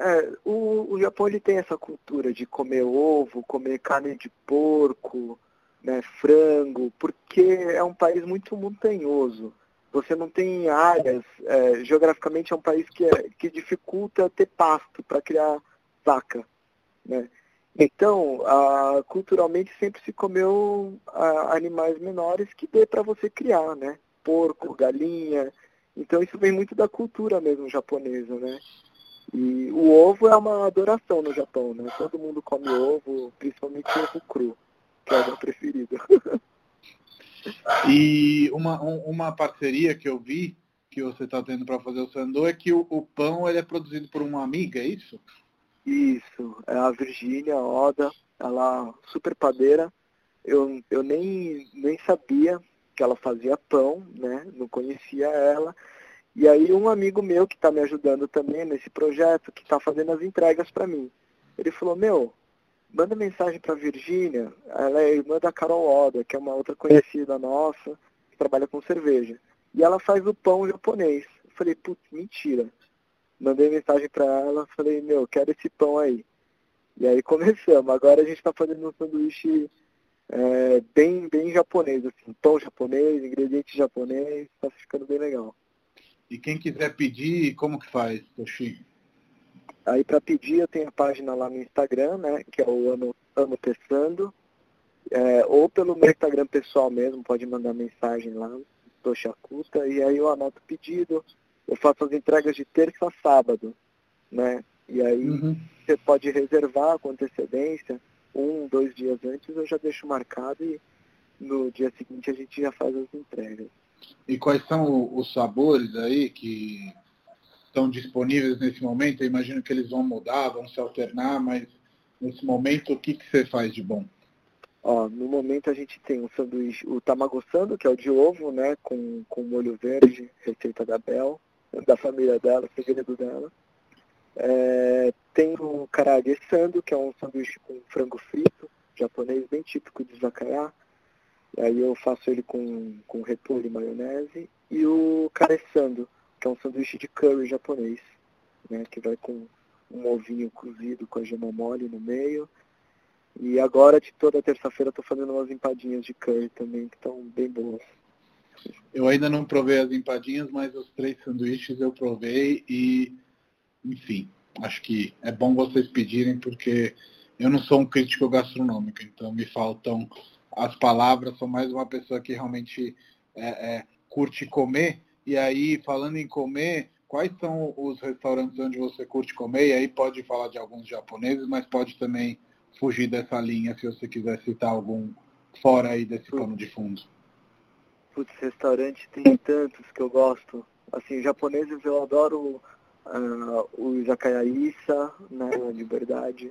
É, o, o Japão ele tem essa cultura de comer ovo, comer carne de porco, né, frango, porque é um país muito montanhoso. Você não tem áreas, é, geograficamente é um país que, é, que dificulta ter pasto para criar vaca. Né? Então, culturalmente sempre se comeu animais menores que dê para você criar, né? Porco, galinha. Então isso vem muito da cultura mesmo japonesa, né? E o ovo é uma adoração no Japão, né? Todo mundo come ovo, principalmente ovo cru, que é o meu preferido. [LAUGHS] e uma, uma parceria que eu vi que você está tendo para fazer o sandô é que o, o, pão ele é produzido por uma amiga, é isso? Isso, é a Virgínia Oda, ela super padeira. Eu, eu nem, nem sabia que ela fazia pão, né? Não conhecia ela. E aí um amigo meu que está me ajudando também nesse projeto, que está fazendo as entregas para mim, ele falou, meu, manda mensagem para Virgínia, ela é irmã da Carol Oda, que é uma outra conhecida nossa, que trabalha com cerveja. E ela faz o pão japonês. Eu falei, putz, mentira mandei mensagem para ela, falei, meu, quero esse pão aí. E aí começamos. Agora a gente está fazendo um sanduíche é, bem, bem japonês, assim, pão japonês, ingrediente japonês, está ficando bem legal. E quem quiser pedir, como que faz, Toshi? Aí para pedir eu tenho a página lá no Instagram, né, que é o Amo, Amo Testando, é, ou pelo meu Instagram pessoal mesmo, pode mandar mensagem lá, Toshakuta, e aí eu anoto o pedido, eu faço as entregas de terça a sábado, né? E aí uhum. você pode reservar com antecedência, um, dois dias antes eu já deixo marcado e no dia seguinte a gente já faz as entregas. E quais são os sabores aí que estão disponíveis nesse momento? Eu imagino que eles vão mudar, vão se alternar, mas nesse momento o que, que você faz de bom? Ó, no momento a gente tem o sanduíche, o tamagossando, que é o de ovo, né, com, com molho verde, receita da Bel da família dela, segredo dela. É, tem o karage sando, que é um sanduíche com frango frito, japonês bem típico de Zakaya. Aí eu faço ele com, com repolho e maionese. E o karesando, que é um sanduíche de curry japonês, né, que vai com um ovinho cozido com a gema mole no meio. E agora, de toda terça-feira, estou fazendo umas empadinhas de curry também, que estão bem boas. Eu ainda não provei as empadinhas, mas os três sanduíches eu provei e, enfim, acho que é bom vocês pedirem porque eu não sou um crítico gastronômico, então me faltam as palavras, sou mais uma pessoa que realmente é, é, curte comer. E aí, falando em comer, quais são os restaurantes onde você curte comer? E aí pode falar de alguns japoneses, mas pode também fugir dessa linha se você quiser citar algum fora aí desse pano de fundo. Putz, restaurante tem tantos que eu gosto. Assim, japoneses eu adoro uh, o Izakaya Issa, né, na Liberdade.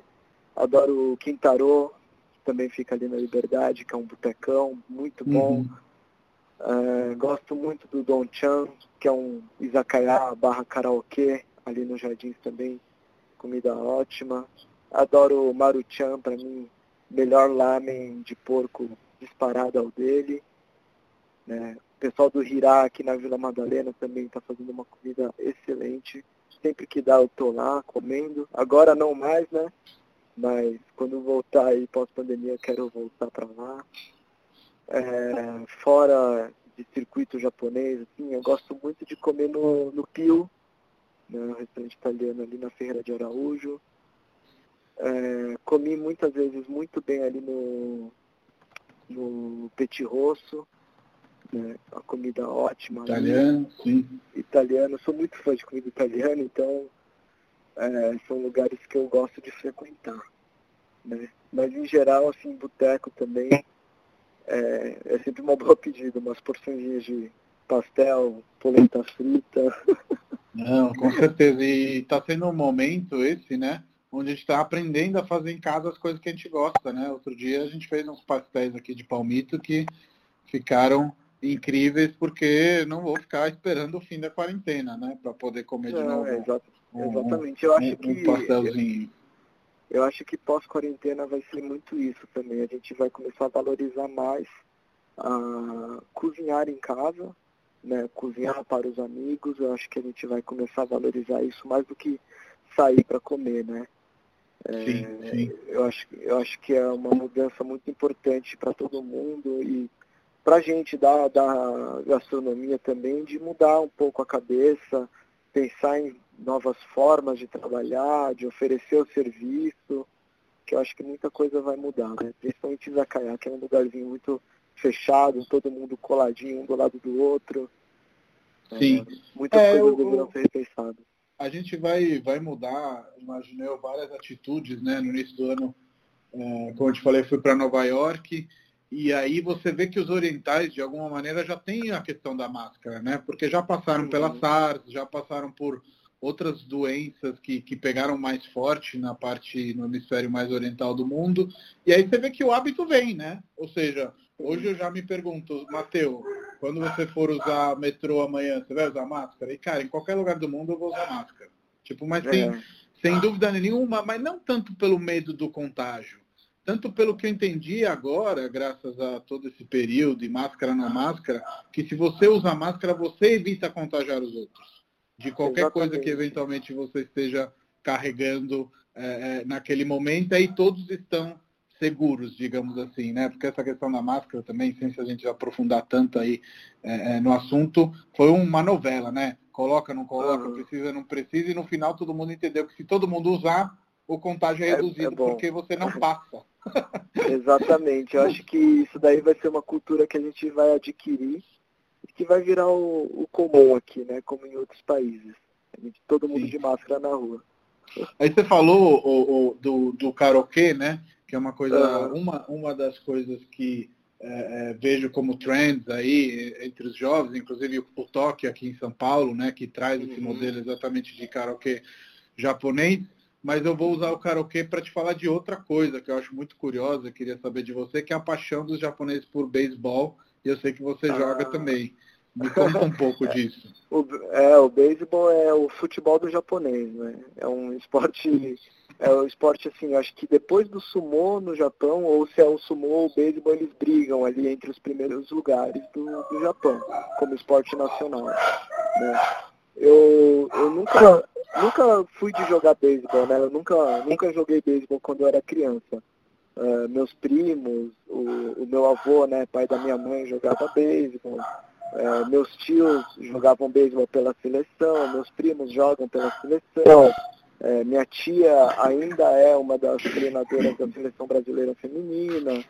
Adoro o Quintaro, que também fica ali na Liberdade, que é um botecão muito bom. Uhum. Uh, gosto muito do Don Chan, que é um izakaya barra karaokê, ali nos Jardins também, comida ótima. Adoro o Maruchan, para mim, melhor lamen de porco disparado ao dele. Né? O pessoal do Hirá aqui na Vila Madalena também está fazendo uma comida excelente. Sempre que dá eu tô lá comendo. Agora não mais, né? Mas quando voltar aí pós-pandemia quero voltar para lá. É, fora de circuito japonês, assim, eu gosto muito de comer no, no Pio, né, um restaurante italiano ali na Ferreira de Araújo. É, comi muitas vezes muito bem ali no, no Petit Rosso, né, a comida ótima. Italiano, sim. Italiano, sou muito fã de comida italiana, então é, são lugares que eu gosto de frequentar. Né? Mas em geral, assim, boteco também é, é sempre uma boa pedida, umas porções de pastel, polenta frita. Não, com certeza. E está sendo um momento esse, né? Onde a gente está aprendendo a fazer em casa as coisas que a gente gosta, né? Outro dia a gente fez uns pastéis aqui de palmito que ficaram incríveis porque não vou ficar esperando o fim da quarentena, né? Para poder comer de novo. É, exatamente. Eu acho um, que um pastelzinho. Eu acho que pós-quarentena vai ser muito isso também. A gente vai começar a valorizar mais a cozinhar em casa, né? cozinhar para os amigos. Eu acho que a gente vai começar a valorizar isso mais do que sair para comer, né? É, sim, sim. Eu, acho, eu acho que é uma mudança muito importante para todo mundo e para a gente da, da gastronomia também, de mudar um pouco a cabeça, pensar em novas formas de trabalhar, de oferecer o serviço, que eu acho que muita coisa vai mudar, né? Principalmente Zacaiá, que é um lugarzinho muito fechado, todo mundo coladinho um do lado do outro. Sim. É, muitas é, coisas deveriam ser repensadas. A gente vai, vai mudar, imaginei, várias atitudes, né? No início do ano, é, como eu te falei, fui para Nova York, e aí você vê que os orientais, de alguma maneira, já têm a questão da máscara, né? Porque já passaram pela SARS, já passaram por outras doenças que, que pegaram mais forte na parte, no hemisfério mais oriental do mundo. E aí você vê que o hábito vem, né? Ou seja, hoje eu já me pergunto, Mateu, quando você for usar metrô amanhã, você vai usar máscara? E, cara, em qualquer lugar do mundo eu vou usar máscara. Tipo, mas sem, é. sem dúvida nenhuma, mas não tanto pelo medo do contágio. Tanto pelo que eu entendi agora, graças a todo esse período, e máscara na máscara, que se você usa máscara, você evita contagiar os outros de qualquer Exatamente. coisa que eventualmente você esteja carregando é, é, naquele momento, aí todos estão seguros, digamos assim, né? Porque essa questão da máscara também, sem se a gente aprofundar tanto aí é, é, no assunto, foi uma novela, né? Coloca, não coloca, uhum. precisa, não precisa, e no final todo mundo entendeu que se todo mundo usar, o contágio é, é reduzido, é porque você não [LAUGHS] passa. Exatamente, eu acho que isso daí vai ser uma cultura que a gente vai adquirir que vai virar o, o comum aqui, né? Como em outros países. Todo mundo Sim. de máscara na rua. Aí você falou o, o, do, do karaokê, né? Que é uma coisa, uhum. uma, uma das coisas que é, é, vejo como trends aí entre os jovens, inclusive o, Tóquio aqui em São Paulo, né? Que traz uhum. esse modelo exatamente de karaokê japonês. Mas eu vou usar o karaokê para te falar de outra coisa que eu acho muito curiosa, queria saber de você, que é a paixão dos japoneses por beisebol e eu sei que você ah. joga também. Me conta um pouco [LAUGHS] disso. O, é, o beisebol é o futebol do japonês, né? É um esporte, é um esporte assim, acho que depois do sumô no Japão, ou se é o sumô ou o beisebol, eles brigam ali entre os primeiros lugares do, do Japão, como esporte nacional. Né? Eu, eu nunca, nunca fui de jogar beisebol, né? Eu nunca, nunca joguei beisebol quando eu era criança. Uh, meus primos, o, o, meu avô, né, pai da minha mãe, jogava beisebol. é, meus tios jogavam beisebol pela seleção, meus primos jogam pela seleção, é, minha tia ainda é uma das treinadoras da seleção brasileira feminina.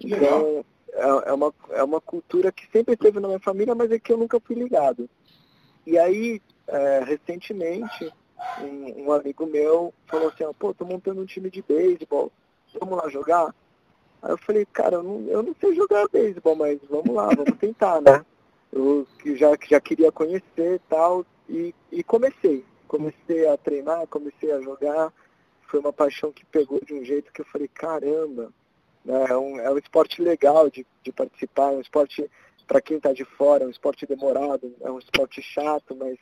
Então, é, é, uma, é uma cultura que sempre teve na minha família, mas é que eu nunca fui ligado. E aí, é, recentemente, um, um, amigo meu falou assim, pô, tô montando um time de beisebol, vamos lá jogar? Aí eu falei, cara, eu não, eu não sei jogar beisebol, mas vamos lá, vamos tentar, né? [LAUGHS] Eu já, já queria conhecer e tal, e, e comecei. Comecei a treinar, comecei a jogar. Foi uma paixão que pegou de um jeito que eu falei, caramba, né? é, um, é um esporte legal de, de participar, é um esporte para quem está de fora, é um esporte demorado, é um esporte chato, mas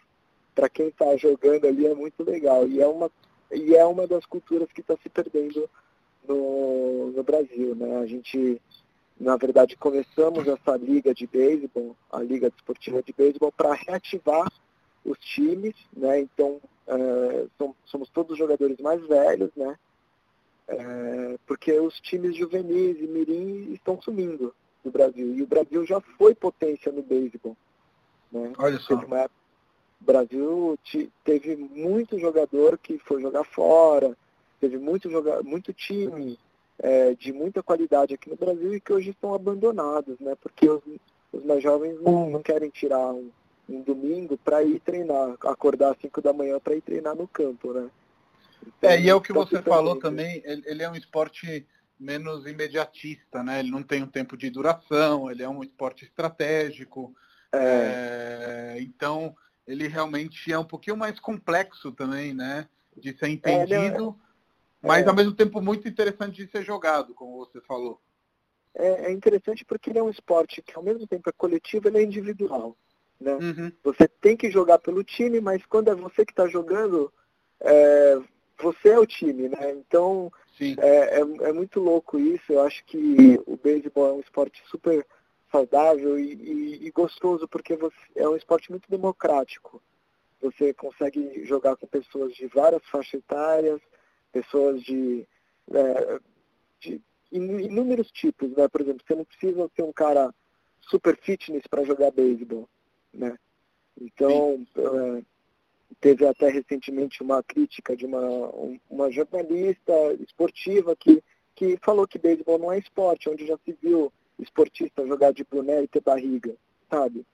para quem está jogando ali é muito legal. E é uma, e é uma das culturas que está se perdendo no, no Brasil. Né? A gente, na verdade, começamos essa liga de beisebol, a Liga Desportiva de Beisebol, para reativar os times, né? Então, é, somos todos jogadores mais velhos, né? É, porque os times juvenis e mirim estão sumindo do Brasil. E o Brasil já foi potência no beisebol. Né? Olha só. Uma, o Brasil teve muito jogador que foi jogar fora, teve muito, joga, muito time é, de muita qualidade aqui no Brasil e que hoje estão abandonados, né? Porque os, os mais jovens não, não querem tirar um, um domingo para ir treinar, acordar às 5 da manhã para ir treinar no campo, né? Então, é, e é o que você falou também, ele, ele é um esporte menos imediatista, né? Ele não tem um tempo de duração, ele é um esporte estratégico. É. É, então, ele realmente é um pouquinho mais complexo também, né? De ser é, entendido, é, mas ao mesmo tempo muito interessante de ser jogado, como você falou. É, é, interessante porque ele é um esporte que ao mesmo tempo é coletivo, ele é individual. Né? Uhum. Você tem que jogar pelo time, mas quando é você que está jogando, é, você é o time, né? Então é, é, é, muito louco isso. Eu acho que o beisebol é um esporte super saudável e, e, e, gostoso porque você, é um esporte muito democrático. Você consegue jogar com pessoas de várias faixas etárias, pessoas de, é, de inúmeros tipos, né? Por exemplo, você não precisa ser um cara super fitness para jogar beisebol né? Então, é, teve até recentemente uma crítica de uma, uma jornalista esportiva que, que falou que beisebol não é esporte, onde já se viu esportista jogar de boné e ter barriga, sabe?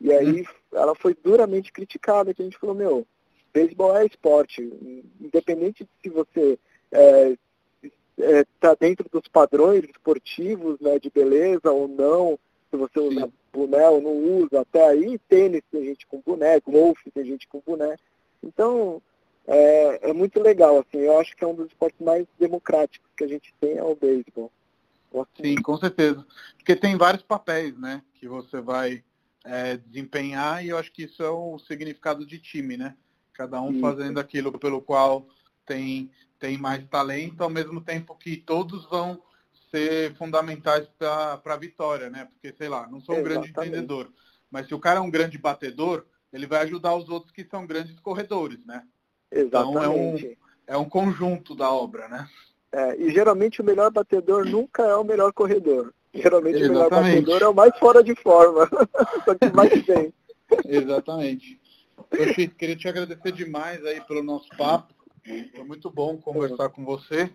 E aí hum. ela foi duramente criticada, que a gente falou, meu, beisebol é esporte, independente de se você está é, é, tá dentro dos padrões esportivos, né, de beleza ou não, se você usa boné ou não usa, até aí tênis tem gente com boné, golfe tem gente com boné. Então, é, é, muito legal, assim, eu acho que é um dos esportes mais democráticos que a gente tem é o beisebol. Sim, com certeza. Porque tem vários papéis, né, que você vai é, desempenhar e eu acho que isso é o significado de time, né? Cada um fazendo aquilo pelo qual tem, tem mais talento, ao mesmo tempo que todos vão ser fundamentais para a vitória, né? Porque, sei lá, não sou um Exatamente. grande entendedor, mas se o cara é um grande batedor, ele vai ajudar os outros que são grandes corredores, né? Exatamente. Então é um, é um conjunto da obra, né? É, e geralmente o melhor batedor nunca é o melhor corredor. Geralmente Exatamente. o melhor batedor é o mais fora de forma. [LAUGHS] Só que mais bem. Exatamente. Eu queria te agradecer demais aí pelo nosso papo. Foi muito bom conversar com você.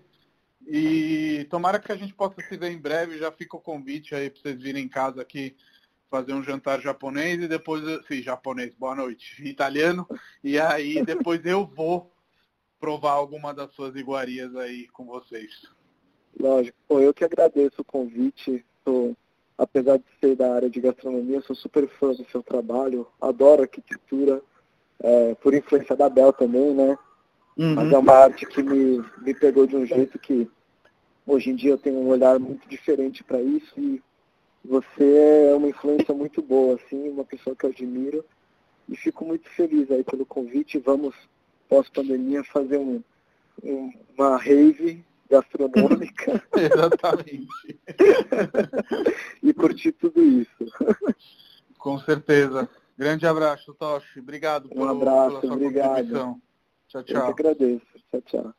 E tomara que a gente possa se ver em breve. Já fica o convite aí para vocês virem em casa aqui fazer um jantar japonês e depois, sim, japonês, boa noite, italiano. E aí depois eu vou provar alguma das suas iguarias aí com vocês. Lógico. Pô, eu que agradeço o convite. Sou, apesar de ser da área de gastronomia, sou super fã do seu trabalho. Adoro arquitetura. É, por influência da Bel também, né? Uhum. Mas é uma arte que me, me pegou de um jeito que hoje em dia eu tenho um olhar muito diferente para isso e você é uma influência muito boa, assim, uma pessoa que eu admiro e fico muito feliz aí pelo convite. Vamos, pós-pandemia, fazer um, um, uma rave gastronômica. [LAUGHS] [LAUGHS] Exatamente. e curtir tudo isso. Com certeza. Grande abraço, Toshi. Obrigado um abraço, pela sua obrigado. contribuição. Tchau, tchau. Eu que agradeço. Tchau, tchau.